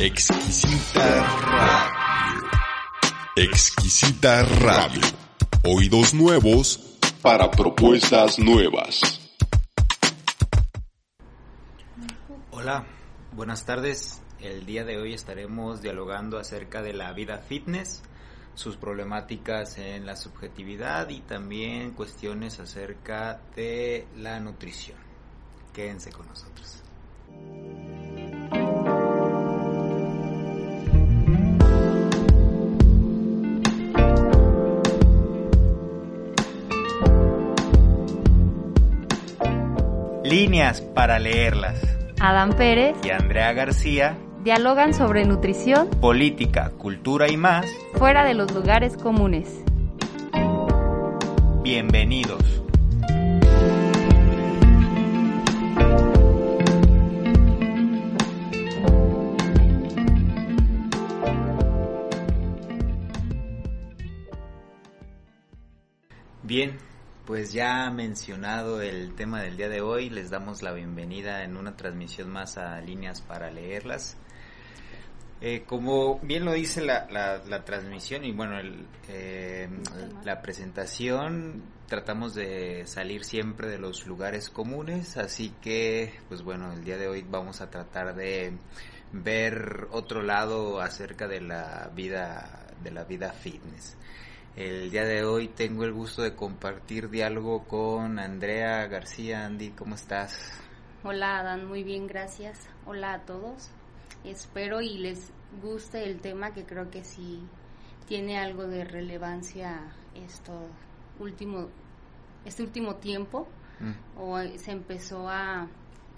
Exquisita Radio. Exquisita Radio. Oídos nuevos para propuestas nuevas. Hola, buenas tardes. El día de hoy estaremos dialogando acerca de la vida fitness, sus problemáticas en la subjetividad y también cuestiones acerca de la nutrición. Quédense con nosotros. Líneas para leerlas. Adán Pérez Y Andrea García, dialogan sobre nutrición política, cultura y más. fuera de los lugares comunes. Bienvenidos. Bien, pues ya mencionado el tema del día de hoy, les damos la bienvenida en una transmisión más a líneas para leerlas. Eh, como bien lo dice la, la, la transmisión y bueno, el, eh, la presentación, tratamos de salir siempre de los lugares comunes, así que pues bueno, el día de hoy vamos a tratar de ver otro lado acerca de la vida de la vida fitness. El día de hoy tengo el gusto de compartir diálogo con Andrea García. Andy, ¿cómo estás? Hola Adán, muy bien, gracias. Hola a todos. Espero y les guste el tema que creo que sí tiene algo de relevancia esto último este último tiempo Mm. o se empezó a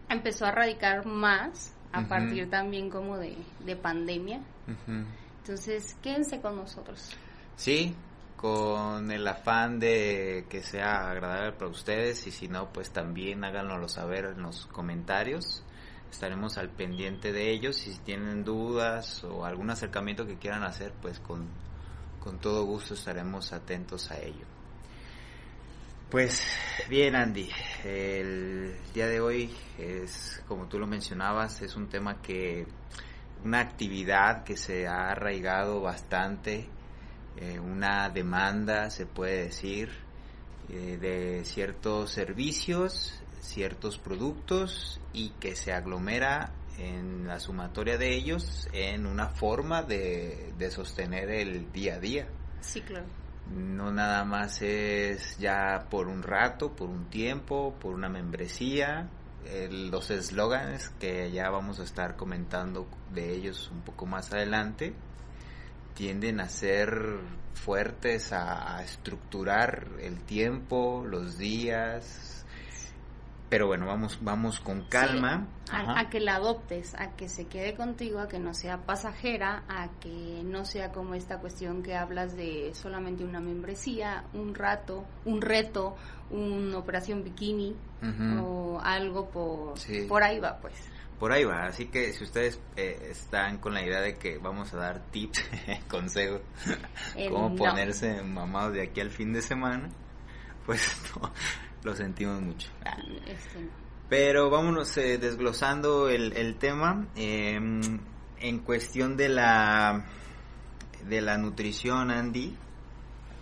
empezó a radicar más a partir también como de, de pandemia. Entonces, quédense con nosotros. Sí, con el afán de que sea agradable para ustedes y si no, pues también háganoslo saber en los comentarios. Estaremos al pendiente de ellos y si tienen dudas o algún acercamiento que quieran hacer, pues con, con todo gusto estaremos atentos a ello. Pues bien, Andy, el día de hoy es, como tú lo mencionabas, es un tema que, una actividad que se ha arraigado bastante, eh, una demanda, se puede decir, eh, de ciertos servicios, ciertos productos y que se aglomera en la sumatoria de ellos en una forma de, de sostener el día a día Sí, claro. no nada más es ya por un rato, por un tiempo, por una membresía. El- los eslóganes que ya vamos a estar comentando de ellos un poco más adelante tienden a ser fuertes, a, a estructurar el tiempo, los días. Pero bueno, vamos, vamos con calma. Sí, a, que la adoptes, a que se quede contigo, a que no sea pasajera, a que no sea como esta cuestión que hablas de solamente una membresía, un rato, un reto, una operación bikini o algo por, Sí. por ahí va pues. Por ahí va, así que si ustedes eh, están con la idea de que vamos a dar tips, consejos, Eh, cómo no. ponerse mamados de aquí al fin de semana, pues no, lo sentimos mucho. Ah. Este, no. Pero vámonos eh, desglosando el, el tema eh, en cuestión de la de la nutrición, Andy.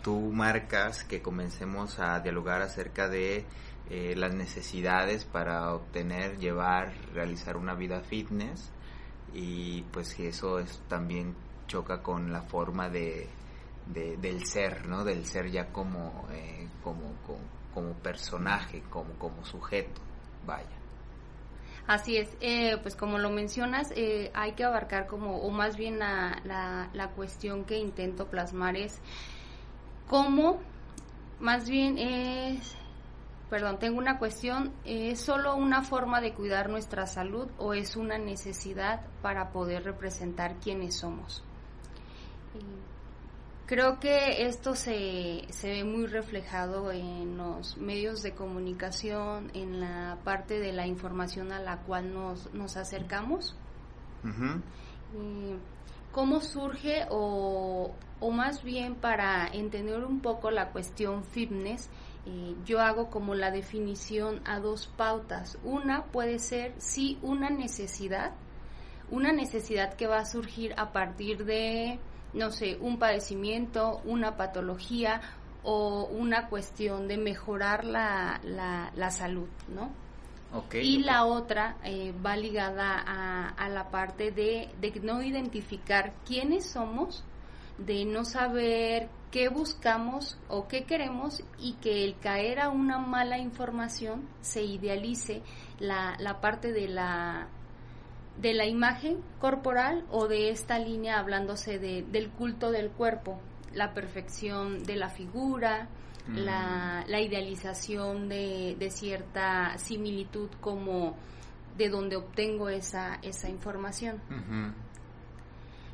Tú marcas que comencemos a dialogar acerca de eh, las necesidades para obtener, llevar, realizar una vida fitness y pues eso es, también choca con la forma de, de- del ser, ¿no? Del ser ya como, eh, como, como, como personaje, como, como sujeto, vaya. Así es, eh, pues como lo mencionas, eh, hay que abarcar como, o más bien la, la, la cuestión que intento plasmar es cómo, más bien es, perdón, tengo una cuestión, ¿es solo una forma de cuidar nuestra salud o es una necesidad para poder representar quiénes somos? Creo que esto se, se ve muy reflejado en los medios de comunicación, en la parte de la información a la cual nos, nos acercamos. Y ¿Cómo surge o, o más bien para entender un poco la cuestión fitness? eh, yo hago como la definición a dos pautas. Una puede ser sí una necesidad una necesidad que va a surgir a partir de, no sé, un padecimiento, una patología o una cuestión de mejorar la, la, salud, ¿no? Y la otra eh, va ligada a, a la parte de, de no identificar quiénes somos, de no saber qué buscamos o qué queremos y que el caer a una mala información se idealice la, la parte de la de la imagen corporal o de esta línea hablándose de, del culto del cuerpo, la perfección de la figura, la, la, idealización de, de, cierta similitud como de donde obtengo esa, esa información.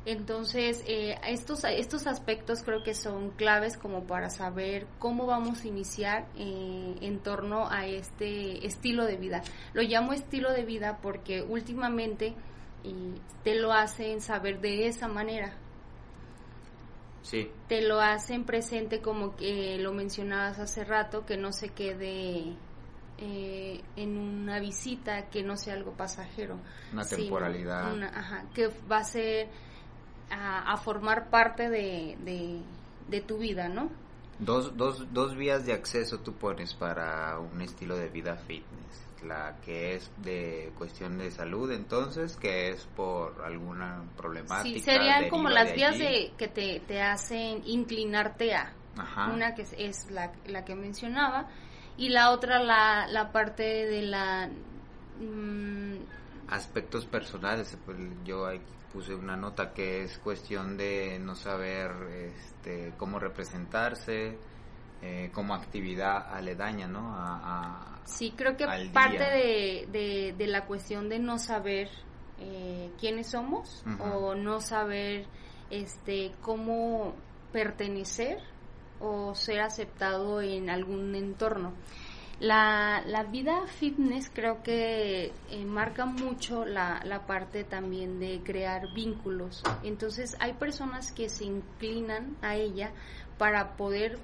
Entonces, eh, estos, estos aspectos creo que son claves como para saber cómo vamos a iniciar eh, en torno a este estilo de vida. Lo llamo estilo de vida porque últimamente te lo hacen saber de esa manera. Sí. Te lo hacen presente como que lo mencionabas hace rato, que no se quede eh, en una visita, que no sea algo pasajero. Una temporalidad. ajá, que va a ser a, formar parte de, de, tu vida, ¿no? Dos, dos, dos vías de acceso tú pones para un estilo de vida fitness. La que es de cuestión de salud, entonces, que es por alguna problemática. Sí, serían como las vías de, que te, te, hacen inclinarte a. Una que es, la, la, que mencionaba, y la otra la, la parte de la... Mm, Aspectos personales, yo hay puse una nota que es cuestión de no saber este, cómo representarse eh, como actividad aledaña, ¿no? A, sí, creo que parte de, de, la cuestión de no saber eh, quiénes somos o no saber este cómo pertenecer o ser aceptado en algún entorno. La, la vida fitness creo que eh, marca mucho la, la parte también de crear vínculos. Entonces hay personas que se inclinan a ella para poder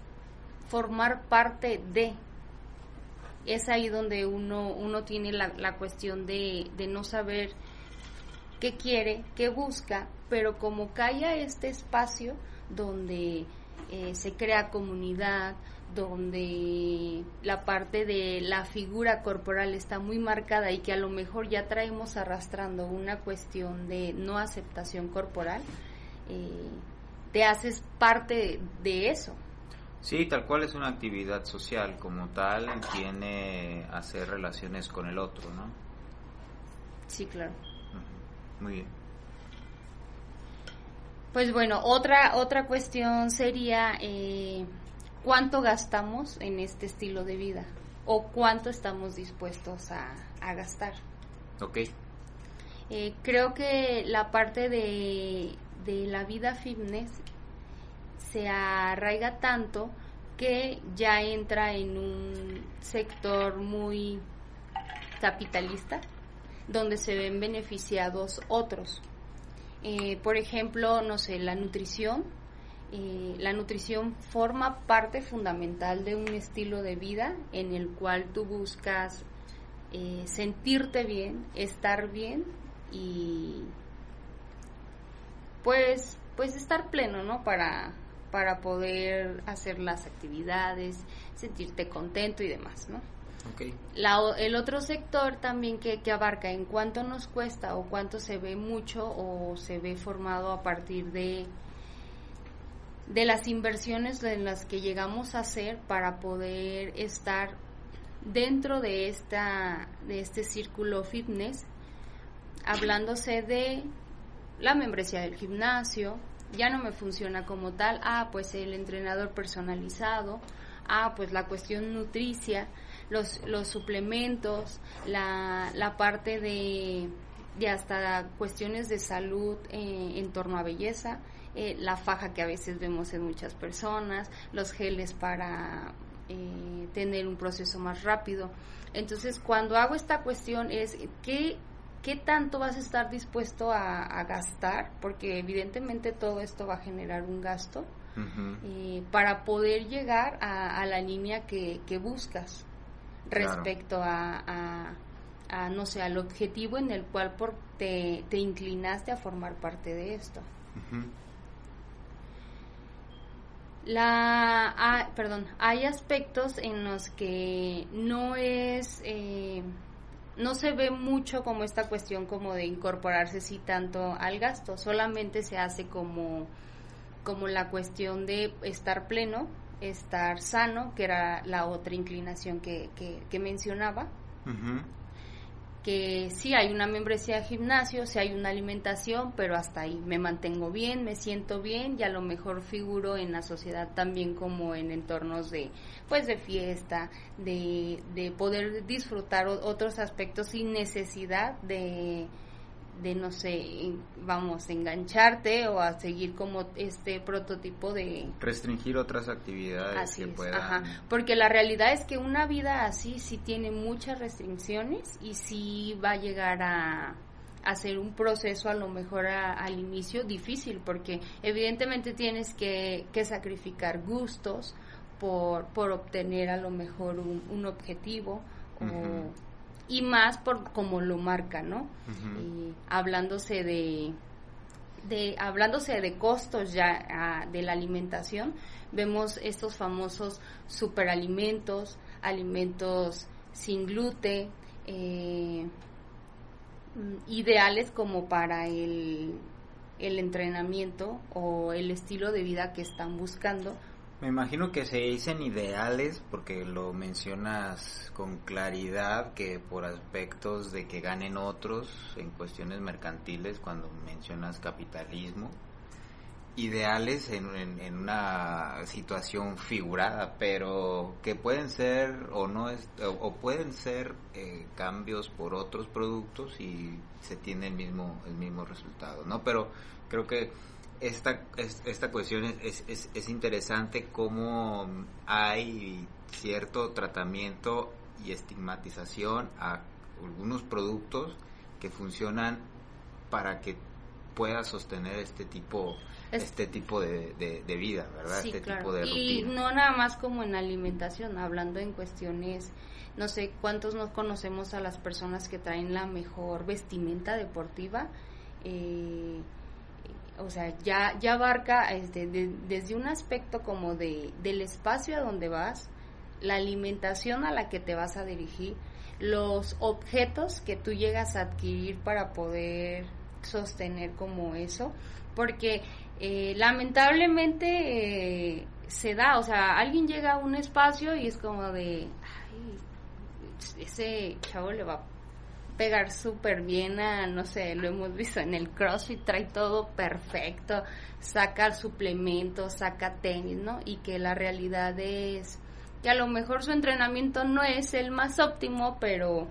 formar parte de. Es ahí donde uno, uno tiene la, la cuestión de, de no saber qué quiere, qué busca, pero como cae a este espacio donde eh, se crea comunidad, donde la parte de la figura corporal está muy marcada y que a lo mejor ya traemos arrastrando una cuestión de no aceptación corporal, eh, te haces parte de eso. Sí, tal cual es una actividad social, como tal tiene hacer relaciones con el otro, ¿no? Sí, claro. Muy bien. Pues bueno, otra otra cuestión sería eh, cuánto gastamos en este estilo de vida o cuánto estamos dispuestos a, gastar. Ok. Eh, creo que la parte de, de la vida fitness se arraiga tanto que ya entra en un sector muy capitalista donde se ven beneficiados otros. Eh, por ejemplo, no sé, la nutrición eh, la nutrición forma parte fundamental de un estilo de vida en el cual tú buscas eh, sentirte bien, estar bien y pues pues estar pleno, ¿no? Para para poder hacer las actividades, sentirte contento y demás, ¿no? Okay. el otro sector también que, que abarca en cuánto nos cuesta o cuánto se ve mucho o se ve formado a partir de de las inversiones en las que llegamos a hacer para poder estar dentro de esta de este círculo fitness hablándose de la membresía del gimnasio ya no me funciona como tal ah pues el entrenador personalizado ah pues la cuestión nutricia los los suplementos la, la parte de de hasta cuestiones de salud eh, en torno a belleza eh, la faja que a veces vemos en muchas personas, los geles para eh, tener un proceso más rápido. Entonces, cuando hago esta cuestión es qué, qué tanto vas a estar dispuesto a, gastar, porque evidentemente todo esto va a generar un gasto eh, para poder llegar a, la línea que, buscas respecto a, no sé, al objetivo en el cual por, te, te inclinaste a formar parte de esto. La, perdón, hay aspectos en los que no es, eh, no se ve mucho como esta cuestión como de incorporarse sí tanto al gasto, solamente se hace como, como la cuestión de estar pleno, estar sano, que era la otra inclinación que, que, mencionaba que sí hay una membresía de gimnasio, sí hay una alimentación, pero hasta ahí. Me mantengo bien, me siento bien y a lo mejor figuro en la sociedad también como en entornos de pues de fiesta, de, de poder disfrutar otros aspectos sin necesidad de de no sé, vamos, engancharte o a seguir como este prototipo de restringir otras actividades que puedan porque la realidad es que una vida así sí tiene muchas restricciones y sí va a llegar a hacer un proceso a lo mejor al inicio difícil porque evidentemente tienes que, que sacrificar gustos por, por obtener a lo mejor un, objetivo o y más por como lo marca, ¿no? y hablándose de, de hablándose de costos ya ah, de la alimentación, vemos estos famosos superalimentos, alimentos sin gluten, eh, ideales como para el, el entrenamiento o el estilo de vida que están buscando, me imagino que se dicen ideales porque lo mencionas con claridad que por aspectos de que ganen otros en cuestiones mercantiles cuando mencionas capitalismo. Ideales en, una situación figurada, pero que pueden ser o no o, pueden ser eh, cambios por otros productos y se tiene el mismo el mismo resultado, ¿no? Pero creo que esta, esta cuestión es, es, es interesante cómo hay cierto tratamiento y estigmatización a algunos productos que funcionan para que pueda sostener este tipo este tipo de, de, vida, ¿verdad? este tipo de Y no nada más como en alimentación, hablando en cuestiones, no sé cuántos nos conocemos a las personas que traen la mejor vestimenta deportiva, eh, o sea, ya, ya abarca este, desde un aspecto como de, del espacio a donde vas, la alimentación a la que te vas a dirigir, los objetos que tú llegas a adquirir para poder sostener como eso, porque eh, lamentablemente eh, se da, o sea, alguien llega a un espacio y es como de, ay, ese chavo le va pegar súper bien a, no sé, lo hemos visto en el CrossFit, trae todo perfecto, saca suplementos, saca tenis, ¿no? Y que la realidad es que a lo mejor su entrenamiento no es el más óptimo, pero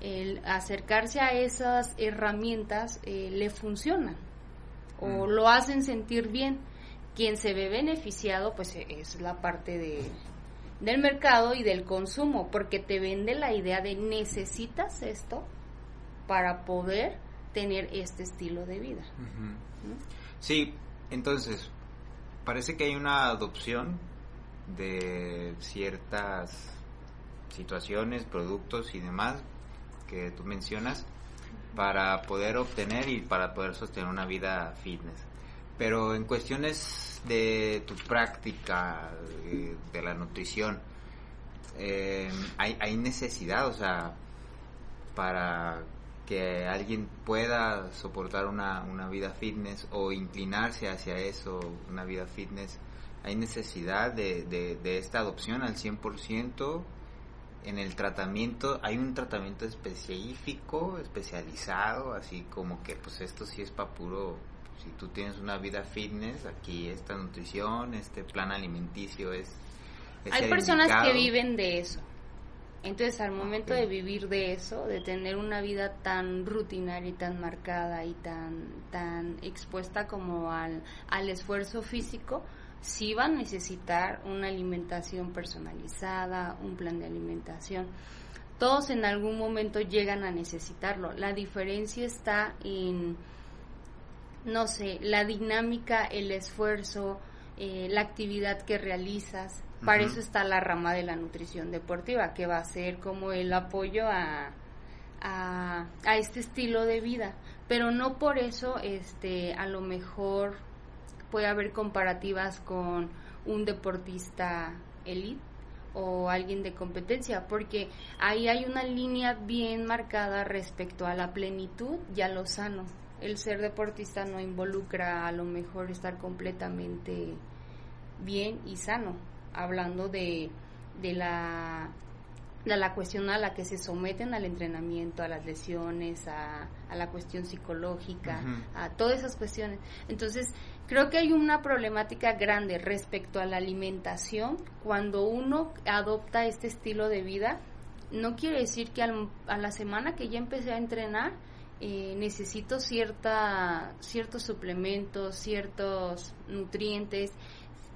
el acercarse a esas herramientas eh, le funciona o mm. lo hacen sentir bien. Quien se ve beneficiado, pues es la parte de, del mercado y del consumo, porque te vende la idea de necesitas esto para poder tener este estilo de vida. Sí, entonces, parece que hay una adopción de ciertas situaciones, productos y demás que tú mencionas para poder obtener y para poder sostener una vida fitness. Pero en cuestiones de tu práctica, eh, de, la nutrición, eh, hay, hay necesidad, o sea, para que alguien pueda soportar una, una vida fitness o inclinarse hacia eso, una vida fitness, hay necesidad de, de, esta adopción al 100%. En el tratamiento hay un tratamiento específico, especializado, así como que pues esto sí es para puro, si tú tienes una vida fitness, aquí esta nutrición, este plan alimenticio es... hay personas que viven de eso entonces al momento de vivir de eso, de tener una vida tan rutinaria y tan marcada y tan, tan expuesta como al, al esfuerzo físico, sí va a necesitar una alimentación personalizada, un plan de alimentación. Todos en algún momento llegan a necesitarlo. La diferencia está en, no sé, la dinámica, el esfuerzo, eh, la actividad que realizas, para eso está la rama de la nutrición deportiva, que va a ser como el apoyo a, a, a este estilo de vida, pero no por eso este a lo mejor puede haber comparativas con un deportista elite o alguien de competencia, porque ahí hay una línea bien marcada respecto a la plenitud y a lo sano. El ser deportista no involucra a lo mejor estar completamente bien y sano, hablando de, de la de la cuestión a la que se someten al entrenamiento, a las lesiones, a, a la cuestión psicológica, a todas esas cuestiones. Entonces, creo que hay una problemática grande respecto a la alimentación cuando uno adopta este estilo de vida. No quiere decir que a la semana que ya empecé a entrenar, eh, necesito cierta, ciertos suplementos, ciertos nutrientes,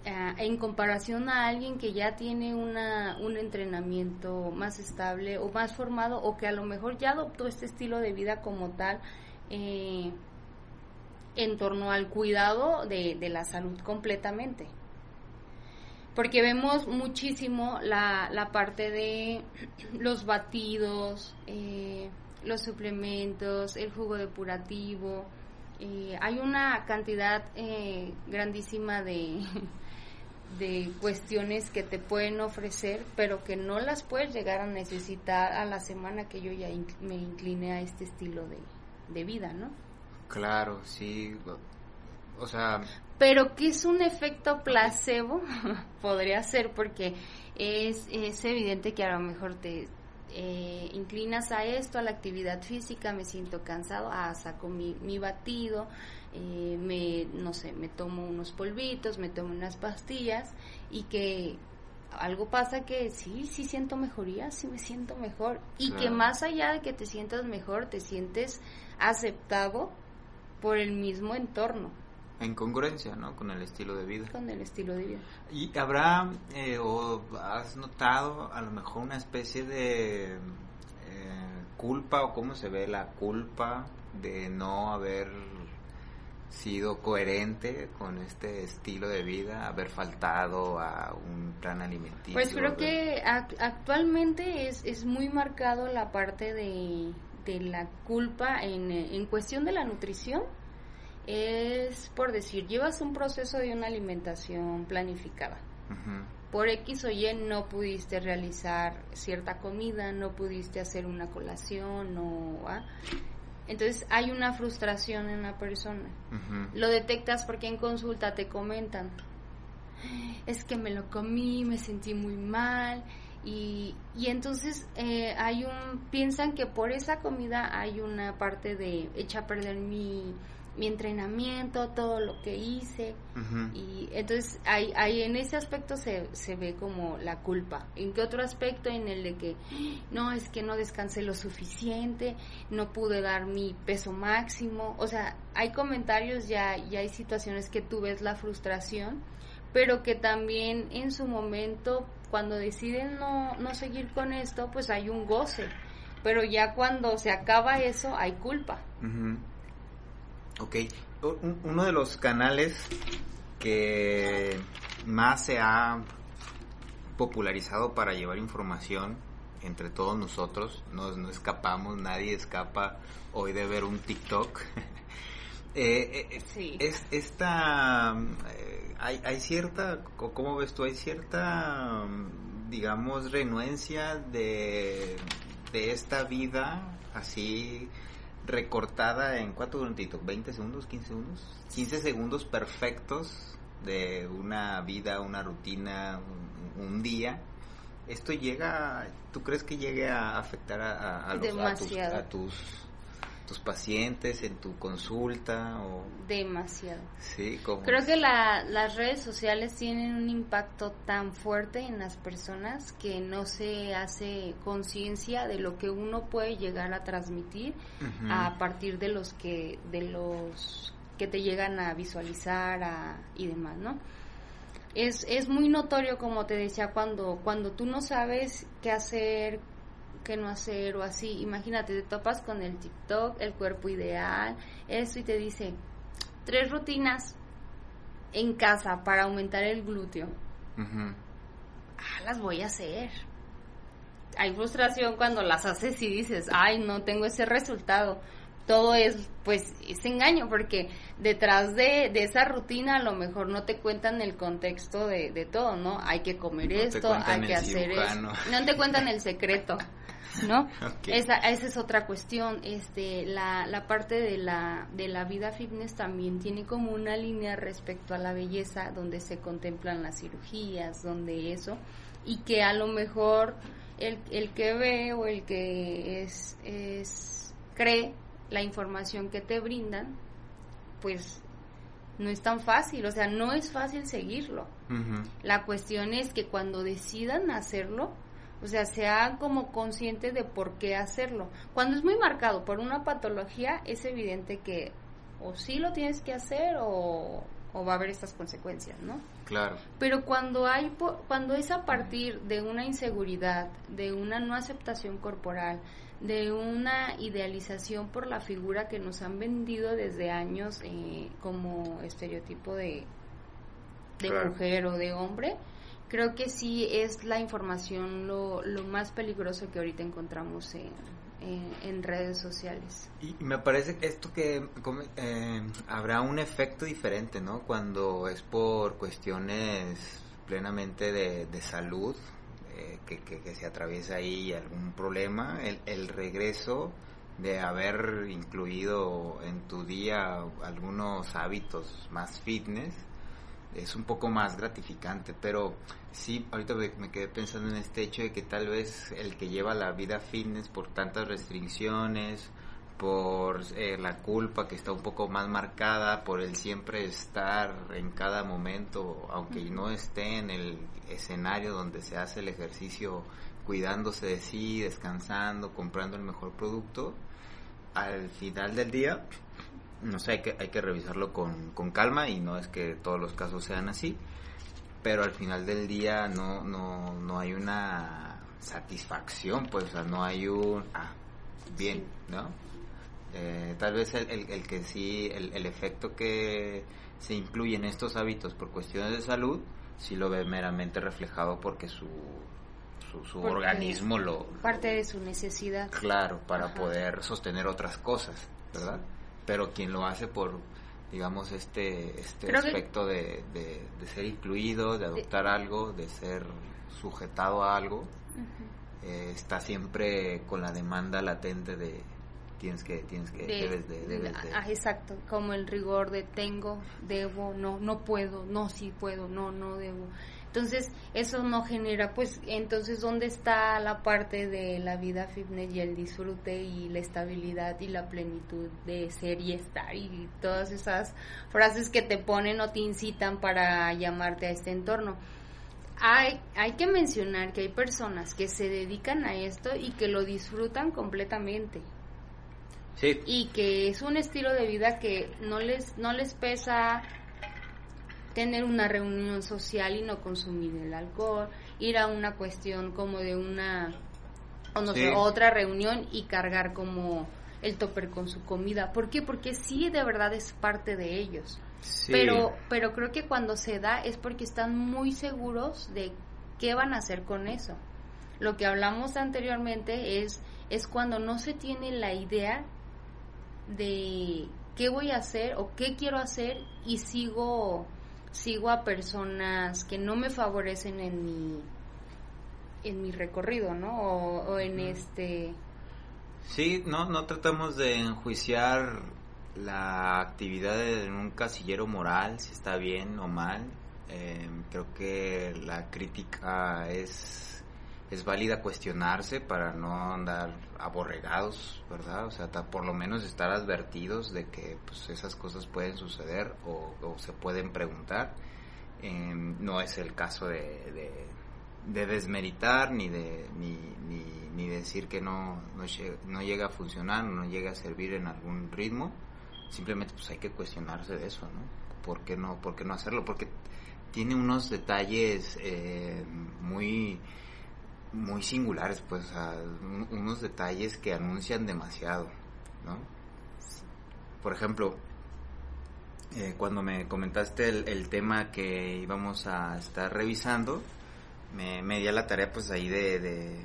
eh, en comparación a alguien que ya tiene una, un entrenamiento más estable o más formado o que a lo mejor ya adoptó este estilo de vida como tal eh, en torno al cuidado de, la salud completamente. Porque vemos muchísimo la, la parte de los batidos, eh, los suplementos, el jugo depurativo. hay una cantidad grandísima de, de cuestiones que te pueden ofrecer, pero que no las puedes llegar a necesitar a la semana que yo ya me incliné a este estilo de, de vida, ¿no? Claro, sí. O sea... Pero que es un efecto placebo, podría ser, porque es, es evidente que a lo mejor te eh, inclinas a esto, a la actividad física, me siento cansado, ah, saco mi, mi batido, eh, me, no sé, me tomo unos polvitos, me tomo unas pastillas y que algo pasa que sí, sí siento mejoría, sí me siento mejor y que más allá de que te sientas mejor, te sientes aceptado por el mismo entorno. En congruencia, ¿no? Con el estilo de vida. Con el estilo de vida. ¿Y habrá eh, o has notado a lo mejor una especie de eh, culpa o cómo se ve la culpa de no haber sido coherente con este estilo de vida, haber faltado a un plan alimenticio? Pues creo que actualmente es, es muy marcado la parte de, de la culpa en, en cuestión de la nutrición. Es por decir, llevas un proceso de una alimentación planificada. Por X o Y no pudiste realizar cierta comida, no pudiste hacer una colación o... ¿ah? Entonces hay una frustración en la persona. Lo detectas porque en consulta te comentan, es que me lo comí, me sentí muy mal y, y entonces eh, hay un, piensan que por esa comida hay una parte de echa a perder mi, mi entrenamiento, todo lo que hice. Y entonces ahí, ahí en ese aspecto se, se ve como la culpa. ¿En qué otro aspecto? En el de que no, es que no descansé lo suficiente, no pude dar mi peso máximo. O sea, hay comentarios ya, y hay situaciones que tú ves la frustración, pero que también en su momento, cuando deciden no, no seguir con esto, pues hay un goce. Pero ya cuando se acaba eso, hay culpa. Ok, uno de los canales que más se ha popularizado para llevar información entre todos nosotros, no, escapamos, nadie escapa hoy de ver un TikTok. Eh, eh, sí. Es esta, eh, hay, hay cierta, ¿cómo ves tú? Hay cierta, digamos, renuencia de, de esta vida así recortada en cuatro minutitos, 20 segundos, 15 segundos, 15 segundos perfectos de una vida, una rutina, un, día. ¿Esto llega, tú crees que llegue a afectar a, a, los, a tus tus pacientes en tu consulta o demasiado. Sí como creo que la, las redes sociales tienen un impacto tan fuerte en las personas que no se hace conciencia de lo que uno puede llegar a transmitir a partir de los que de los que te llegan a visualizar a, y demás no es, es muy notorio como te decía cuando cuando tú no sabes qué hacer qué no hacer o así. Imagínate, te topas con el TikTok, el cuerpo ideal, eso y te dice tres rutinas en casa para aumentar el glúteo. Ah, las voy a hacer. hay frustración cuando las haces y dices, ay, no tengo ese resultado. Todo es, pues, ese engaño, porque detrás de, de esa rutina a lo mejor no te cuentan el contexto de, de todo, ¿no? Hay que comer esto, hay que hacer eso. No te cuentan el secreto. ¿No? Esa, esa es otra cuestión. Este, la, la parte de la, de la vida fitness también tiene como una línea respecto a la belleza, donde se contemplan las cirugías, donde eso, y que a lo mejor el, el que ve o el que es, es cree la información que te brindan, pues no es tan fácil, o sea, no es fácil seguirlo. La cuestión es que cuando decidan hacerlo, o sea, sea como consciente de por qué hacerlo. Cuando es muy marcado por una patología, es evidente que o sí lo tienes que hacer o, va a haber estas consecuencias, ¿no? Claro. Pero cuando hay cuando es a partir de una inseguridad, de una no aceptación corporal, de una idealización por la figura que nos han vendido desde años eh, como estereotipo de, de mujer o de hombre, creo que sí es la información lo, lo más peligroso que ahorita encontramos en, en, redes sociales. Y me parece que esto que eh, habrá un efecto diferente, ¿no? Cuando es por cuestiones plenamente de, de salud, eh, que, que, se atraviesa ahí algún problema, el, el regreso de haber incluido en tu día algunos hábitos más fitness, es un poco más gratificante, pero sí, ahorita me quedé pensando en este hecho de que tal vez el que lleva la vida fitness por tantas restricciones, por eh, la culpa que está un poco más marcada, por el siempre estar en cada momento, aunque no esté en el escenario donde se hace el ejercicio, cuidándose de sí, descansando, comprando el mejor producto, al final del día no sé, hay que, hay que revisarlo con, con calma y no es que todos los casos sean así, pero al final del día no, no, no hay una satisfacción, pues, o sea, no hay un, ah, bien, ¿no? Eh, tal vez el, el, que sí, el, el, efecto que se incluye en estos hábitos por cuestiones de salud, sí lo ve meramente reflejado porque su, su, organismo lo... Parte de su necesidad. Claro, para poder sostener otras cosas, ¿verdad? Pero quien lo hace por digamos este este aspecto de, de, ser incluido de adoptar algo de ser sujetado a algo eh, está siempre con la demanda latente de tienes que tienes que debes de, debes de. Ah, exacto como el rigor de tengo debo no no puedo no sí puedo no no debo entonces, eso no genera, pues, entonces, ¿dónde está la parte de la vida fitness y el disfrute y la estabilidad y la plenitud de ser y estar y todas esas frases que te ponen o te incitan para llamarte a este entorno? Hay, hay que mencionar que hay personas que se dedican a esto y que lo disfrutan completamente. Sí. Y que es un estilo de vida que no les, no les pesa tener una reunión social y no consumir el alcohol, ir a una cuestión como de una o no sé, otra reunión y cargar como el topper con su comida. ¿Por qué? Porque sí de verdad es parte de ellos. Pero pero creo que cuando se da es porque están muy seguros de qué van a hacer con eso. Lo que hablamos anteriormente es es cuando no se tiene la idea de qué voy a hacer o qué quiero hacer y sigo sigo a personas que no me favorecen en mi en mi recorrido, ¿no? O, en este Sí, no no tratamos de enjuiciar la actividad en un casillero moral, si está bien o mal. Eh, creo que la crítica es es válida cuestionarse para no andar aborregados, ¿verdad? O sea, por lo menos estar advertidos de que pues, esas cosas pueden suceder o, se pueden preguntar. Em, no es el caso de, de, desmeritar ni de ni, ni, decir que no, no, llega a funcionar, no llega a servir en algún ritmo. Simplemente pues hay que cuestionarse de eso, ¿no? ¿Por qué no, por qué no hacerlo? Porque tiene unos detalles eh, muy muy singulares, pues, unos detalles que anuncian demasiado, ¿no? Por ejemplo, eh, cuando me comentaste el, tema que íbamos a estar revisando, me, me di a la tarea, pues, ahí de,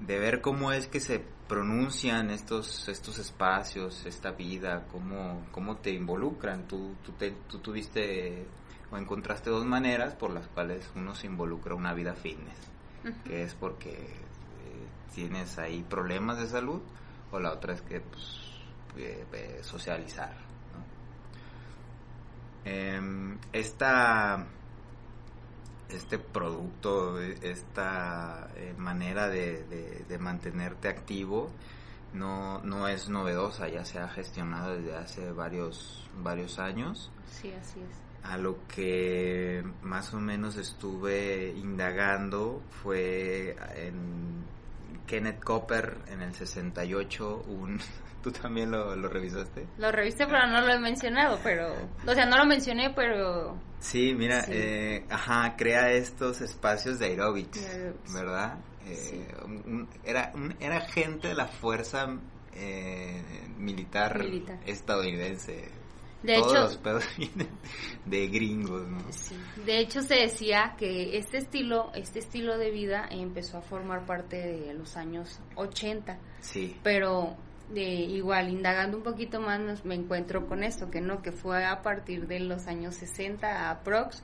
de ver cómo es que se pronuncian estos estos espacios, esta vida, cómo, cómo te involucran. Tú, tú, te, tú tuviste o encontraste dos maneras por las cuales uno se involucra una vida fitness, que es porque eh, tienes ahí problemas de salud o la otra es que pues, eh, socializar. Em, esta este producto, esta eh, manera de, de, mantenerte activo no, no es novedosa, ya se ha gestionado desde hace varios, varios años. Sí, así es. A lo que más o menos estuve indagando fue en Kenneth Copper en el 68, un, ¿Tú también lo, lo, revisaste? Lo revisé, pero no lo he mencionado, pero... O sea, no lo mencioné, pero... Sí, mira, Eh, ajá, crea estos espacios de aerobics, ¿verdad? Eh, era, era gente de la fuerza eh, militar, estadounidense. De Todos hecho, los pedos de gringos, ¿no? Sí. De hecho, se decía que este estilo, este estilo de vida empezó a formar parte de los años 80. Sí. Pero igual indagando un poquito más me encuentro con esto que no que fue a partir de los años 60 a Prox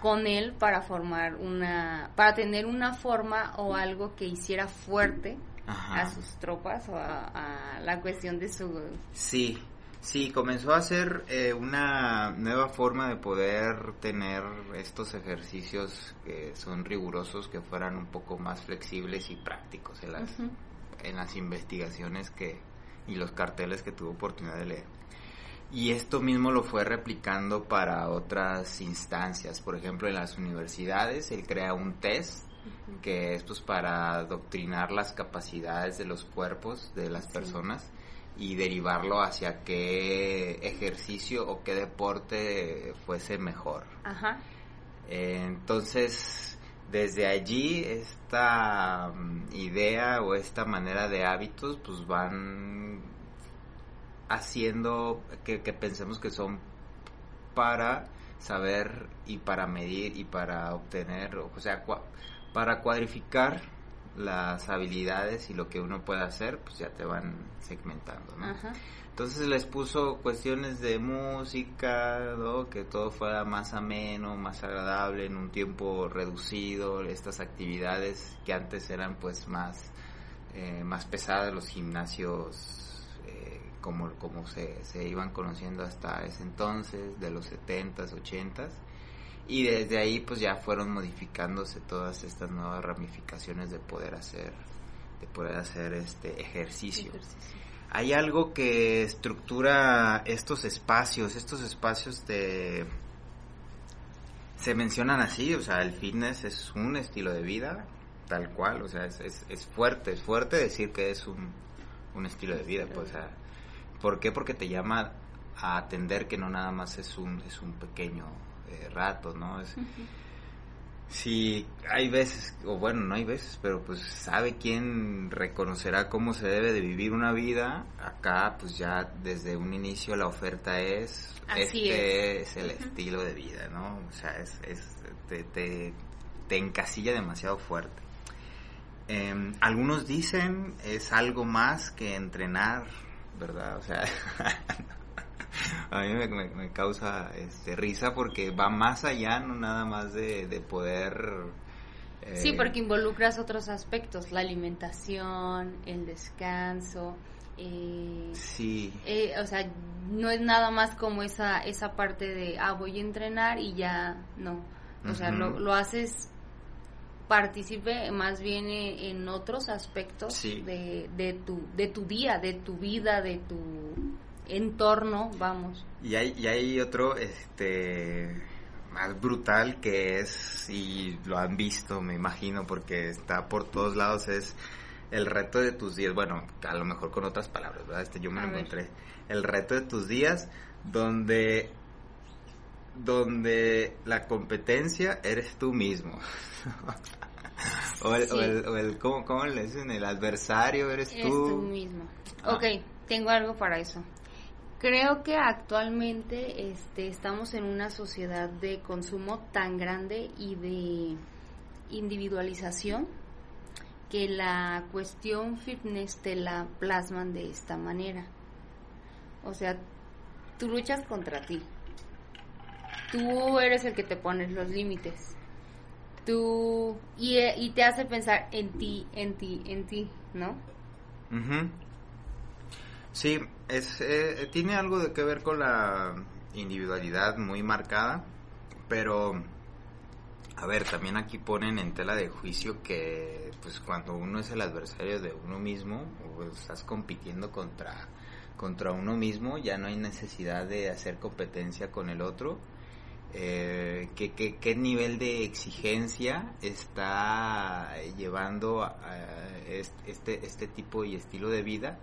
con, él para formar una para tener una forma o algo que hiciera fuerte a sus tropas o a, la cuestión de su sí sí comenzó a hacer eh, una nueva forma de poder tener estos ejercicios que son rigurosos que fueran un poco más flexibles y prácticos en las en las investigaciones que y los carteles que tuvo oportunidad de leer. Y esto mismo lo fue replicando para otras instancias, por ejemplo en las universidades, él crea un test que es pues para adoctrinar las capacidades de los cuerpos de las personas y derivarlo hacia qué ejercicio o qué deporte fuese mejor. Ajá. entonces, desde allí esta mm, idea o esta manera de hábitos pues van haciendo que, pensemos que son para saber y para medir y para obtener, o sea, para cuadrificar las habilidades y lo que uno puede hacer, pues ya te van segmentando, ¿no? Entonces les puso cuestiones de música, que todo fuera más ameno, más agradable, en un tiempo reducido, estas actividades que antes eran pues más, eh, más pesadas, los gimnasios eh, como, como se, se iban conociendo hasta ese entonces, de los 70s, 80s. Y desde ahí pues ya fueron modificándose todas estas nuevas ramificaciones de poder hacer, de poder hacer este ejercicio hay algo que estructura estos espacios, estos espacios de... Se mencionan así, o sea, el fitness es un estilo de vida, tal cual, o sea, es, es, fuerte, es fuerte decir que es un, un estilo de vida, pues, o sea, ¿por qué? Porque te llama a atender que no nada más es un, es un pequeño eh, rato, ¿no? Es, Sí, hay veces, o bueno, no hay veces, pero pues sabe quién reconocerá cómo se debe de vivir una vida. Acá, pues ya desde un inicio la oferta es, este es. el estilo de vida, ¿no? O sea, es, es te, te, te encasilla demasiado fuerte. Em, algunos dicen es algo más que entrenar, ¿verdad? O sea, a mí me, causa este, risa porque va más allá, no nada más de, poder... Eh, sí, porque involucras otros aspectos, la alimentación, el descanso. Eh, sí. Eh, o sea, no es nada más como esa, esa parte de, ah, voy a entrenar y ya, no. O sea, lo, lo haces participe más bien en, otros aspectos de, de, tu, de tu día, de tu vida, de tu entorno, vamos. Y hay, y hay otro, este, más brutal que es, y lo han visto, me imagino, porque está por todos lados, es el reto de tus días, bueno, a lo mejor con otras palabras, ¿verdad? Este, yo me lo encontré. El reto de tus días, donde donde la competencia eres tú mismo. o, el, o, el, ¿cómo, le dicen? El adversario eres, eres tú. mismo. Ah. Ok, tengo algo para eso. Creo que actualmente este, estamos en una sociedad de consumo tan grande y de individualización que la cuestión fitness te la plasman de esta manera. O sea, tú luchas contra ti. Tú eres el que te pones los límites. Tú y, y te hace pensar en ti, en ti, en ti, ¿no? Sí, es, eh, tiene algo de que ver con la individualidad muy marcada, pero a ver, también aquí ponen en tela de juicio que pues cuando uno es el adversario de uno mismo, o estás compitiendo contra, contra uno mismo, ya no hay necesidad de hacer competencia con el otro. Eh, ¿qué, qué, nivel de exigencia está llevando a, este, este tipo y estilo de vida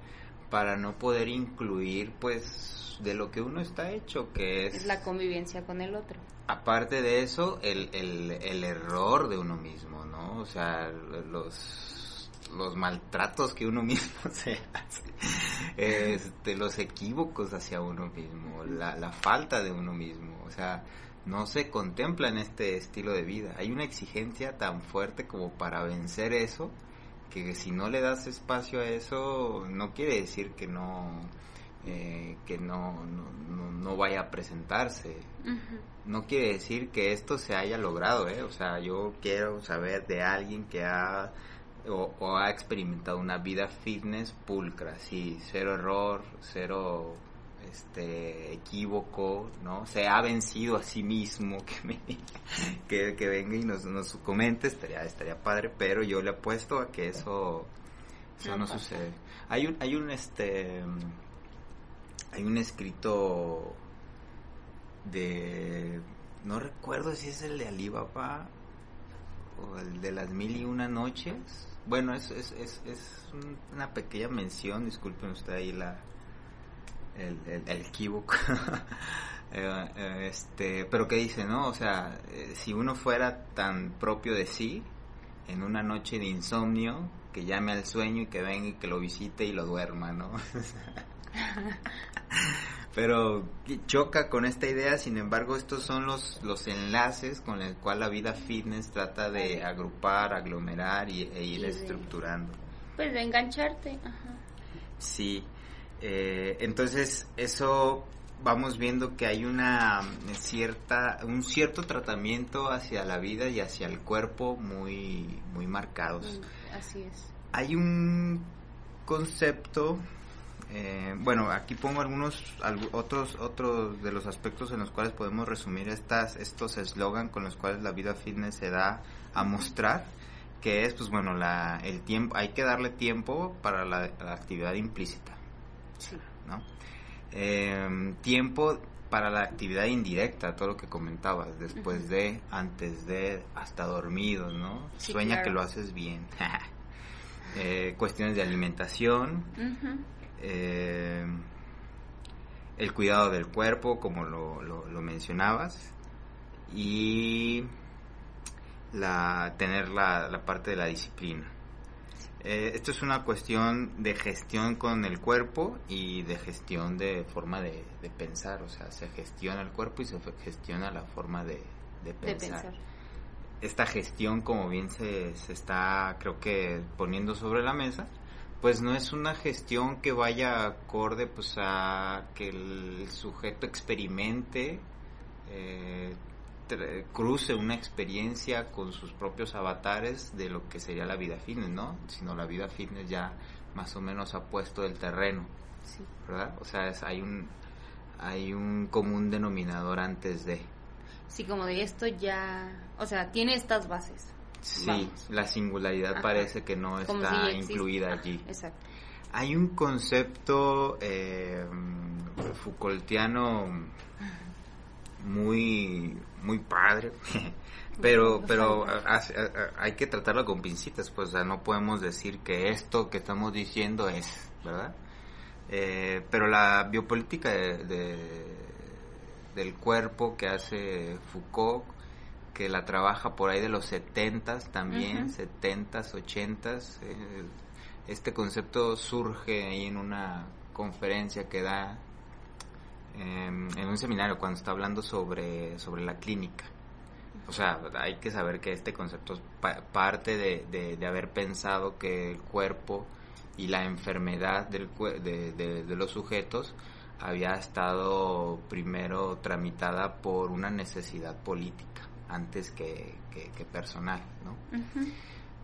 para no poder incluir pues de lo que uno está hecho, que es... la convivencia con el otro. Aparte de eso, el, el, error de uno mismo, ¿no? O sea, los, los maltratos que uno mismo se hace, este, los equívocos hacia uno mismo, la, la falta de uno mismo, o sea, no se contempla en este estilo de vida. Hay una exigencia tan fuerte como para vencer eso que si no le das espacio a eso, no quiere decir que no, eh, que no, no, vaya a presentarse. No quiere decir que esto se haya logrado, ¿eh? O sea, yo quiero saber de alguien que ha o, ha experimentado una vida fitness pulcra, sí, cero error, cero este equívoco, ¿no? Se ha vencido a sí mismo, que, que, venga y nos, nos comente, estaría, estaría padre, pero yo le apuesto a que eso, eso no, sucede. Hay un, hay un este hay un escrito de no recuerdo si es el de Alibaba o el de las mil y una noches. Bueno, es, es, es, es una pequeña mención, disculpen usted ahí la, el, el, equívoco. Eh, eh, este, pero que dice, ¿no? O sea, eh, si uno fuera tan propio de sí, en una noche de insomnio, que llame al sueño y que venga y que lo visite y lo duerma, ¿no? pero choca con esta idea, sin embargo, estos son los, los enlaces con el cual la vida fitness trata de agrupar, aglomerar y, e ir estructurando. Pues de engancharte. Ajá. Sí, eh, entonces, eso vamos viendo que hay una cierta un cierto tratamiento hacia la vida y hacia el cuerpo muy muy marcados. Mm, así es. Hay un concepto eh, bueno, aquí pongo algunos otros otros de los aspectos en los cuales podemos resumir estas estos eslogan con los cuales la vida fitness se da a mostrar que es pues bueno la el tiempo hay que darle tiempo para la actividad implícita ¿no? Em, tiempo para la actividad indirecta, todo lo que comentabas, después de, antes de, hasta dormido, ¿no? Sueña que lo haces bien. Eh, cuestiones de alimentación, em, el cuidado del cuerpo, como lo, lo mencionabas, y la, tener la, la parte de la disciplina. Eh, esto es una cuestión de gestión con el cuerpo y de gestión de forma de, pensar, o sea, se gestiona el cuerpo y se gestiona la forma de, pensar. Esta gestión, como bien se, se está, creo que, poniendo sobre la mesa, pues no es una gestión que vaya acorde pues a que el sujeto experimente eh, cruce una experiencia con sus propios avatares de lo que sería la vida fitness, ¿no? Sino la vida fitness ya más o menos ha puesto el terreno, ¿verdad? O sea, es, hay un hay un común denominador antes de. Sí, como de esto ya, o sea, tiene estas bases. Sí, la singularidad parece que no está incluida allí. Exacto. Hay un concepto eh, Foucaultiano muy muy padre pero pero hay. que tratarlo con pincitas pues no podemos decir que esto que estamos diciendo es verdad eh, pero la biopolítica de, del cuerpo que hace Foucault que la trabaja por ahí de los setentas también setentas ochentas eh, este concepto surge ahí en una conferencia que da Em, en un seminario cuando está hablando sobre, sobre la clínica. O sea, hay que saber que este concepto es parte de, de, haber pensado que el cuerpo y la enfermedad del, de, de, los sujetos había estado primero tramitada por una necesidad política antes que, que, personal, ¿no?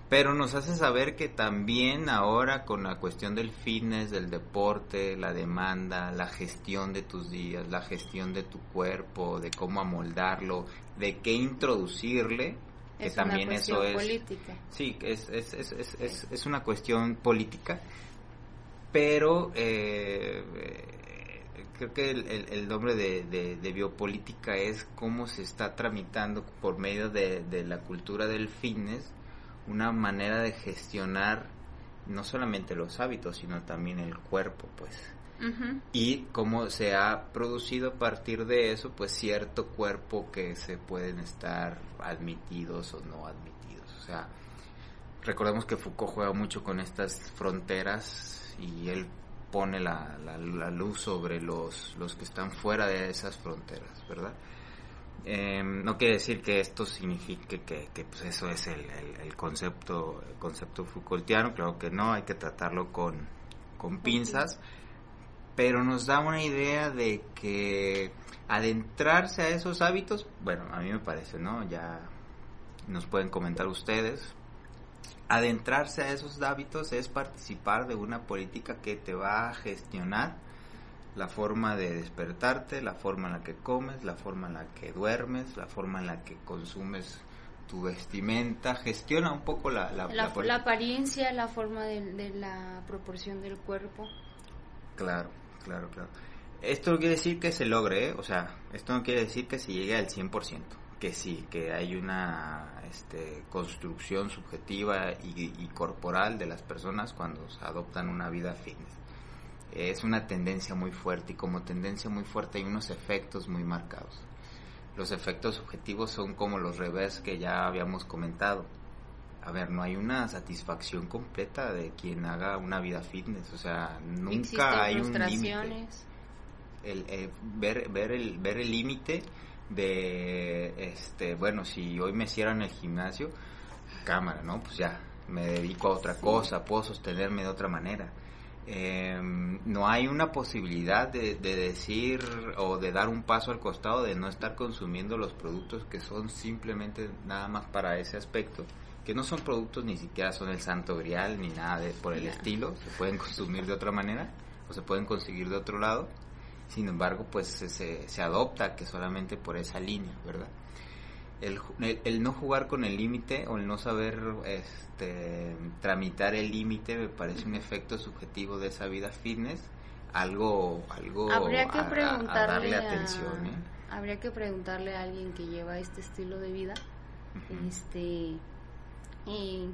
Pero nos hace saber que también ahora con la cuestión del fitness, del deporte, la demanda, la gestión de tus días, la gestión de tu cuerpo, de cómo amoldarlo, de qué introducirle, que también eso es... Política. Sí, es, es, es, es, es una cuestión política, pero eh, creo que el, el, nombre de, de, biopolítica es cómo se está tramitando por medio de, de la cultura del fitness una manera de gestionar no solamente los hábitos, sino también el cuerpo, pues. Y cómo se ha producido a partir de eso, pues cierto cuerpo que se pueden estar admitidos o no admitidos. O sea, recordemos que Foucault juega mucho con estas fronteras y él pone la, la, la luz sobre los, los que están fuera de esas fronteras, ¿verdad? Eh, no quiere decir que esto signifique que, pues eso es el, el, concepto el concepto Foucaultiano, creo que no, hay que tratarlo con, con pinzas, pero nos da una idea de que adentrarse a esos hábitos, bueno, a mí me parece, ¿no? Ya nos pueden comentar ustedes. Adentrarse a esos hábitos es participar de una política que te va a gestionar la forma de despertarte, la forma en la que comes, la forma en la que duermes, la forma en la que consumes tu vestimenta, gestiona un poco la... La, la, apariencia, la forma de, la proporción del cuerpo. Claro, claro, claro. Esto no quiere decir que se logre, ¿eh? o sea, esto no quiere decir que se llegue al 100%, que sí, que hay una este, construcción subjetiva y, y corporal de las personas cuando adoptan una vida fitness es una tendencia muy fuerte y como tendencia muy fuerte hay unos efectos muy marcados. Los efectos subjetivos son como los revés que ya habíamos comentado. A ver, no hay una satisfacción completa de quien haga una vida fitness, o sea, nunca hay un límite. El, eh, ver, ver el ver el límite de este bueno si hoy me cierran el gimnasio cámara no pues ya me dedico a otra cosa puedo sostenerme de otra manera eh, no hay una posibilidad de, decir o de dar un paso al costado de no estar consumiendo los productos que son simplemente nada más para ese aspecto, que no son productos ni siquiera son el santo grial ni nada de, por el estilo, se pueden consumir de otra manera o se pueden conseguir de otro lado, sin embargo pues se, se adopta que solamente por esa línea, ¿verdad? El, el, no jugar con el límite o el no saber este, tramitar el límite me parece un efecto subjetivo de esa vida fitness algo algo habría que preguntarle a, darle atención ¿eh? habría que preguntarle a alguien que lleva este estilo de vida este y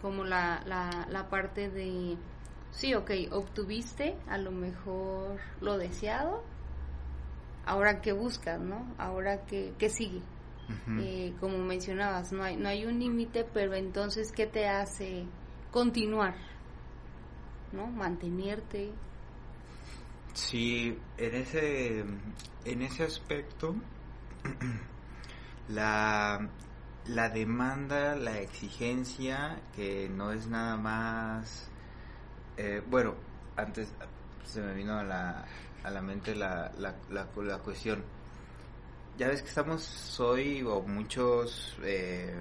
como la, la, la parte de sí ok obtuviste a lo mejor lo deseado ahora qué buscas no ahora qué, qué sigue eh, como mencionabas, no hay, no hay un límite, pero entonces, ¿qué te hace continuar? ¿No? Mantenerte. Sí, en ese, en ese aspecto, la, la demanda, la exigencia, que no es nada más, eh, bueno, antes se me vino a la, a la mente la, la, la, la cuestión, ya ves que estamos hoy, o muchos eh,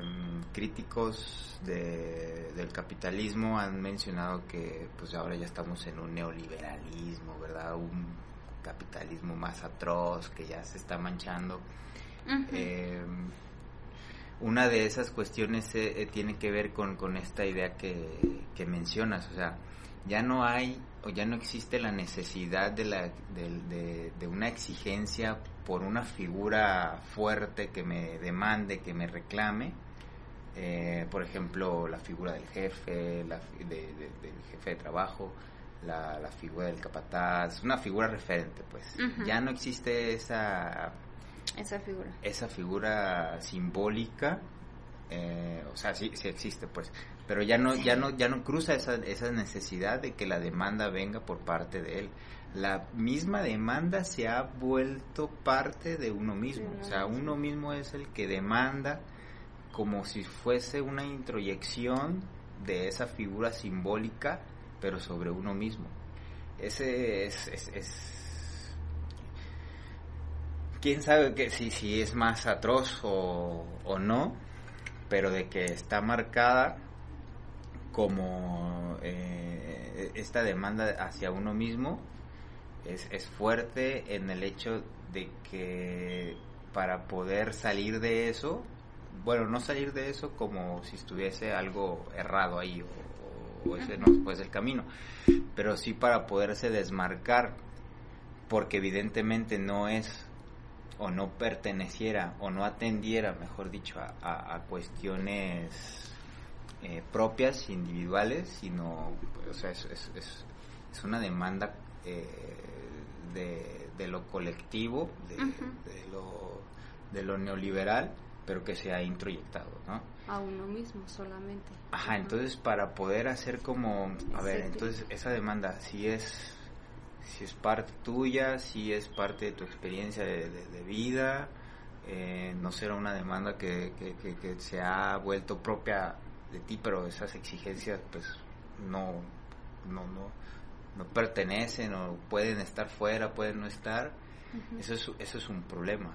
críticos de, del capitalismo han mencionado que pues ahora ya estamos en un neoliberalismo, ¿verdad? Un capitalismo más atroz que ya se está manchando. Eh, una de esas cuestiones eh, tiene que ver con, con esta idea que, que mencionas, o sea, ya no hay o ya no existe la necesidad de, la, de, de, una exigencia por una figura fuerte que me demande, que me reclame. Eh, por ejemplo, la figura del jefe, la, del jefe de trabajo, la, la, figura del capataz, una figura referente, pues. Ya no existe esa... Esa figura. Esa figura simbólica, eh, o sea, sí, sí existe, pues, pero ya no ya no ya no cruza esa, esa necesidad de que la demanda venga por parte de él la misma demanda se ha vuelto parte de uno mismo. O sea, uno mismo es el que demanda como si fuese una introyección de esa figura simbólica, pero sobre uno mismo. Ese es, es, quién sabe que si, si es más atroz o, o no, pero de que está marcada como eh, esta demanda hacia uno mismo es, es fuerte en el hecho de que para poder salir de eso, bueno, no salir de eso como si estuviese algo errado ahí o, o ese no es el camino, pero sí para poderse desmarcar, porque evidentemente no es o no perteneciera o no atendiera, mejor dicho, a, cuestiones eh, propias, individuales, sino, o sea, es, es, es, una demanda eh, de, de, lo colectivo, de, de, lo, de lo neoliberal, pero que se ha introyectado, ¿no? A uno mismo solamente. Ajá, entonces para poder hacer como, a ver, entonces esa demanda, si es si es parte tuya, si es parte de tu experiencia de, vida, eh, no será una demanda que, que, se ha vuelto propia de ti, pero esas exigencias pues no, no, no, no pertenecen o pueden estar fuera, pueden no estar, eso, es, eso es un problema,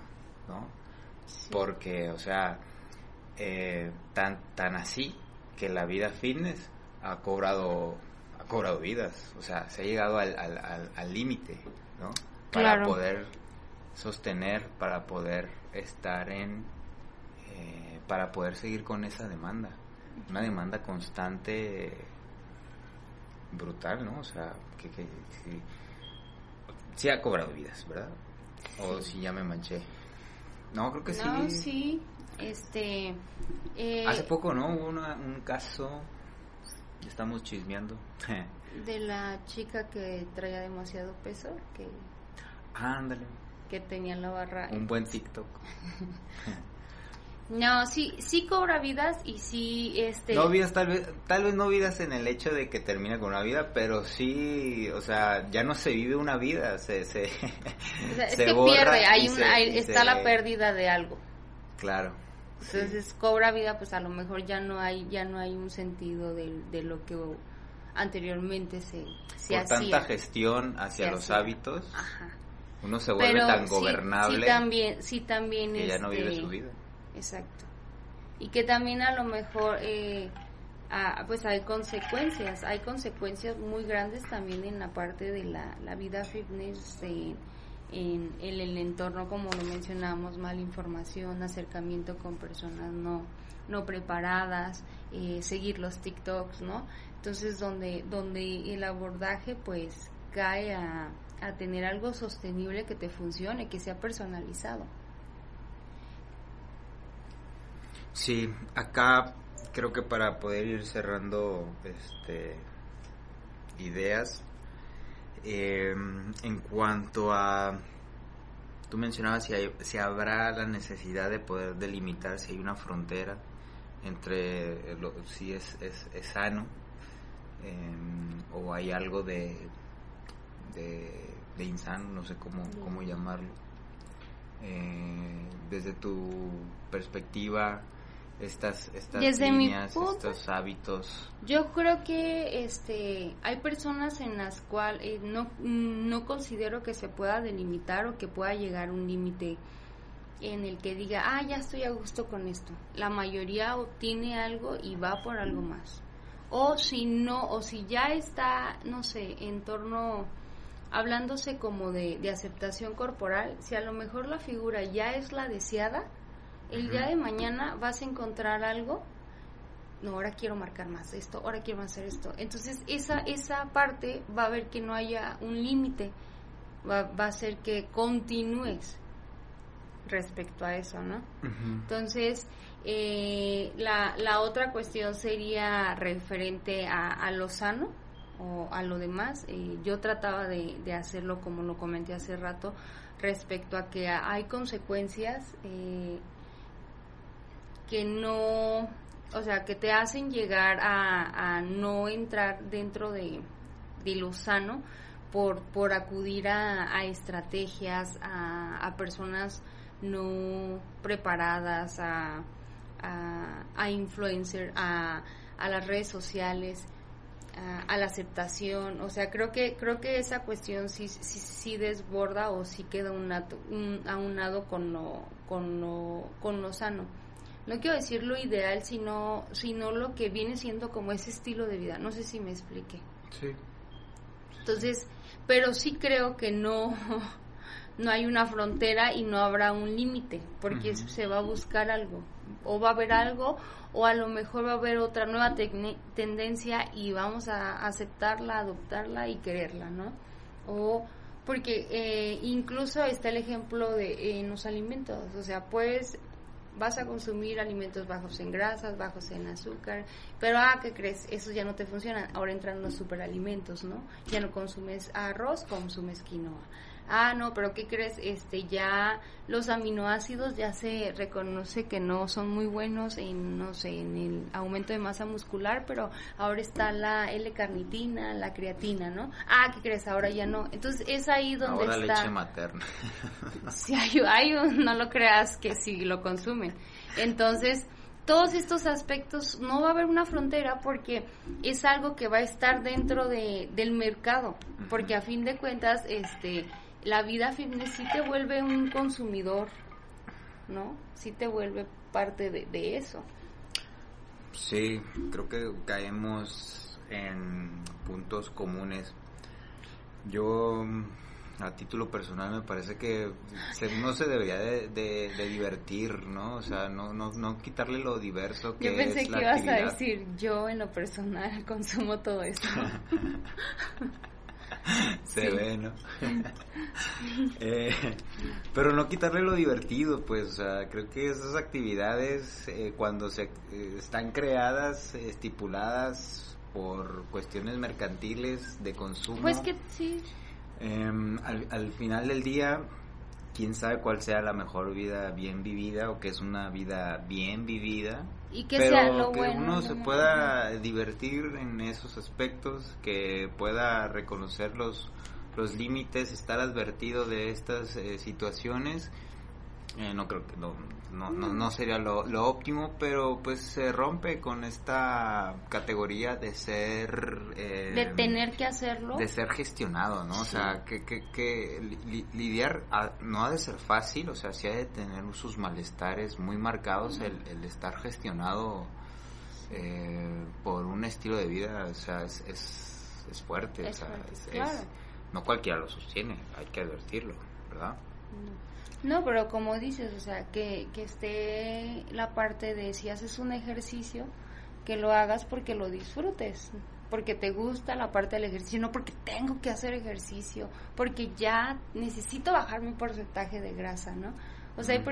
¿no? Porque, o sea, eh, tan, tan así que la vida fitness ha cobrado cobrado vidas, o sea, se ha llegado al límite, al, ¿no? Para poder sostener, para poder estar en, eh, para poder seguir con esa demanda, una demanda constante, brutal, ¿no? O sea, que, que sí, ha cobrado vidas, ¿verdad? O si ya me manché. No, creo que sí. No, sí, este... Eh, Hace poco, ¿no? Hubo un caso Estamos chismeando. de la chica que traía demasiado peso, que... Ándale. Que tenía la barra... Un buen TikTok. no, sí, sí cobra vidas y sí, este... No vidas, tal vez, tal vez no vidas en el hecho de que termina con una vida, pero sí, o sea, ya no se vive una vida, se... se es que pierde, hay una, está la pérdida de algo. Claro. Entonces cobra vida, pues a lo mejor ya no hay ya no hay un sentido de, de lo que anteriormente se, se Por tanta gestión hacia los hábitos, uno se vuelve tan gobernable. Sí, también, sí también que ya no vive su vida. Exacto. Y que también a lo mejor eh, pues hay consecuencias, hay consecuencias muy grandes también en la parte de la, la vida fitness. de en, el entorno, como lo mencionamos, mala información, acercamiento con personas no, no preparadas, eh, seguir los TikToks, ¿no? Entonces, donde, donde el abordaje pues cae a, a tener algo sostenible que te funcione, que sea personalizado. Sí, acá creo que para poder ir cerrando este ideas, eh, en cuanto a, tú mencionabas si, si habrá la necesidad de poder delimitar si hay una frontera entre lo, si es, es, sano em, o hay algo de, de, insano, no sé cómo, cómo llamarlo. Eh, desde tu perspectiva, estas, estas líneas, estos hábitos? Yo creo que este hay personas en las cuales eh, no, no considero que se pueda delimitar o que pueda llegar un límite en el que diga, ah, ya estoy a gusto con esto. La mayoría obtiene algo y va por algo más. O si no, o si ya está, no sé, en torno, hablándose como de, de aceptación corporal, si a lo mejor la figura ya es la deseada, el día de mañana vas a encontrar algo, no, ahora quiero marcar más esto, ahora quiero hacer esto. Entonces esa, esa parte va a ver que no haya un límite, va, va a ser que continúes respecto a eso, ¿no? Entonces, eh, la, la otra cuestión sería referente a, lo sano o a lo demás. Eh, yo trataba de, de, hacerlo como lo comenté hace rato respecto a que hay consecuencias eh, que no, o sea, que te hacen llegar a, no entrar dentro de, de lo sano, por, por acudir a, estrategias, a, personas no preparadas, a, a, a influencers, a, a las redes sociales, a, la aceptación. O sea, creo que creo que esa cuestión sí, sí, sí desborda o sí queda un, un aunado con lo, con, lo, con lo sano. No quiero decir lo ideal, sino, sino lo que viene siendo como ese estilo de vida. No sé si me expliqué. Sí. Entonces, pero sí creo que no, no hay una frontera y no habrá un límite, porque se va a buscar algo, o va a haber algo, o a lo mejor va a haber otra nueva tendencia y vamos a aceptarla, adoptarla y quererla, ¿no? O porque eh, incluso está el ejemplo de en los alimentos, o sea, pues vas a consumir alimentos bajos en grasas, bajos en azúcar, pero ah, ¿qué crees? Eso ya no te funciona. Ahora entran los superalimentos, ¿no? Ya no consumes arroz, consumes quinoa ah, no, pero ¿qué crees? Este, ya los aminoácidos ya se reconoce que no son muy buenos en, no sé, en el aumento de masa muscular, pero ahora está la L-carnitina, la creatina, ¿no? Ah, ¿qué crees? Ahora ya no. Entonces es ahí donde ahora está. leche materna. sí, hay, hay un, no lo creas que sí lo consumen. Entonces, todos estos aspectos no va a haber una frontera porque es algo que va a estar dentro de, del mercado porque a fin de cuentas este la vida fitness sí te vuelve un consumidor, ¿no? Sí te vuelve parte de, eso. Sí, creo que caemos en puntos comunes. Yo, a título personal, me parece que uno se debería de, divertir, ¿no? O sea, no, no, no quitarle lo diverso que yo pensé que ibas a decir, yo en lo personal consumo todo eso. se ve, ¿no? Eh, pero no quitarle lo divertido, pues, o sea, creo que esas actividades eh, cuando se eh, están creadas, estipuladas por cuestiones mercantiles de consumo. Pues que sí. Em, al, al final del día, quién sabe cuál sea la mejor vida bien vivida o que es una vida bien vivida y que pero sea lo que bueno, uno se pueda divertir en esos aspectos que pueda reconocer los los límites estar advertido de estas eh, situaciones eh, no creo que no, no, no, sería lo, lo, óptimo, pero pues se rompe con esta categoría de ser... Eh, de tener que hacerlo. De ser gestionado, ¿no? O sea, que, que, que lidiar no ha de ser fácil, o sea, sí ha de tener sus malestares muy marcados el, el estar gestionado por un estilo de vida, o sea, es, es, fuerte, o sea, no cualquiera lo sostiene, hay que advertirlo, ¿verdad? No, pero como dices, o sea, que, que esté la parte de si haces un ejercicio, que lo hagas porque lo disfrutes, porque te gusta la parte del ejercicio, no porque tengo que hacer ejercicio, porque ya necesito bajar mi porcentaje de grasa, ¿no? O sea,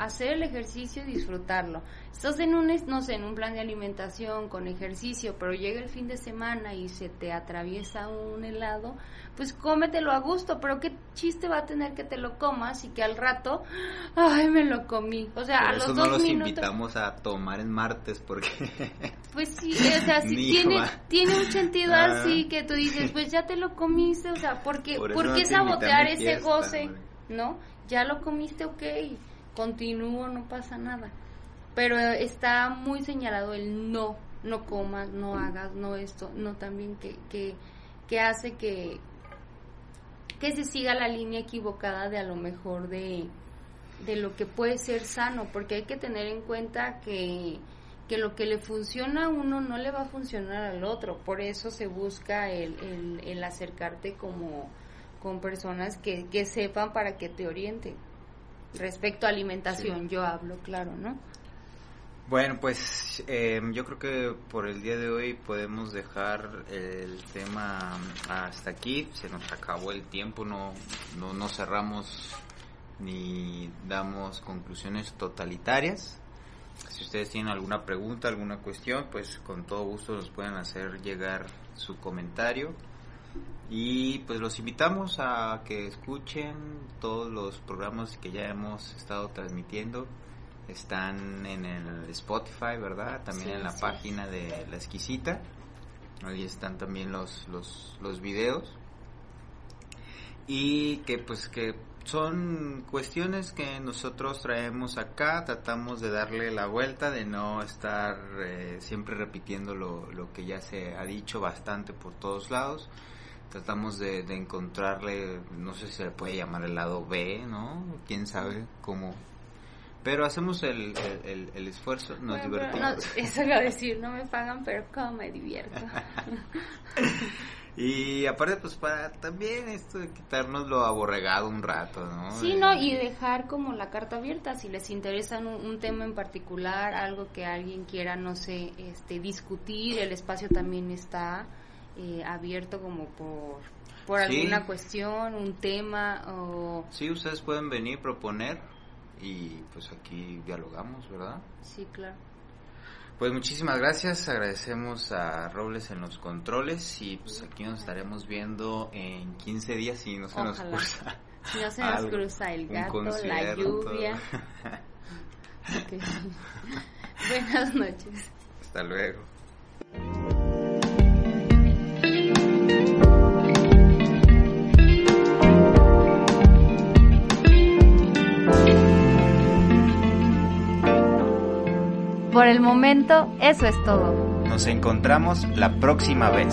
hacer el ejercicio y disfrutarlo. Estás en un, no sé, en un plan de alimentación con ejercicio, pero llega el fin de semana y se te atraviesa un helado, pues cómetelo a gusto, pero qué chiste va a tener que te lo comas y que al rato, ay, me lo comí. O sea, a los eso no los invitamos a tomar en martes porque... Pues sí, o sea, si tiene, tiene un sentido ah. así que tú dices, pues ya te lo comiste, o sea, ¿por qué, ¿por qué sabotear ese goce? ¿No? Ya lo comiste, ok, continúo, no pasa nada. Pero está muy señalado el no, no comas, no hagas, no esto, no también que, que, que hace que, que se siga la línea equivocada de a lo mejor de, de lo que puede ser sano, porque hay que tener en cuenta que, que lo que le funciona a uno no le va a funcionar al otro, por eso se busca el, el, el acercarte como con personas que, que sepan para que te orienten. Respecto a alimentación, yo hablo, claro, ¿no? Bueno, pues eh, yo creo que por el día de hoy podemos dejar el tema hasta aquí. Se nos acabó el tiempo, no, no, no cerramos ni damos conclusiones totalitarias. Si ustedes tienen alguna pregunta, alguna cuestión, pues con todo gusto nos pueden hacer llegar su comentario. Y pues los invitamos a que escuchen todos los programas que ya hemos estado transmitiendo están en el Spotify, ¿verdad? También en la página de La Exquisita. Ahí están también los, los, los videos. y que pues que son cuestiones que nosotros traemos acá, tratamos de darle la vuelta, de no estar eh, siempre repitiendo lo, lo, que ya se ha dicho bastante por todos lados. Tratamos de, encontrarle, no sé si se le puede llamar el lado B, ¿no? Quién sabe cómo. Pero hacemos el, el, esfuerzo, nos divertimos. eso lo decir, no me pagan, pero cómo me divierto. Y aparte, pues para también esto de quitarnos lo aborregado un rato, ¿no? Sí, ¿no? Y dejar como la carta abierta, si les interesa un, tema en particular, algo que alguien quiera, no sé, este, discutir, el espacio también está eh, abierto como por, por alguna cuestión, un tema o... Sí, ustedes pueden venir, proponer y pues aquí dialogamos, ¿verdad? Sí, claro. Pues muchísimas gracias, agradecemos a Robles en los controles y pues aquí nos estaremos viendo en 15 días si no se nos cruza. Si no se nos cruza el gato, la lluvia. Buenas noches. Hasta luego. Por el momento, eso es todo. Nos encontramos la próxima vez.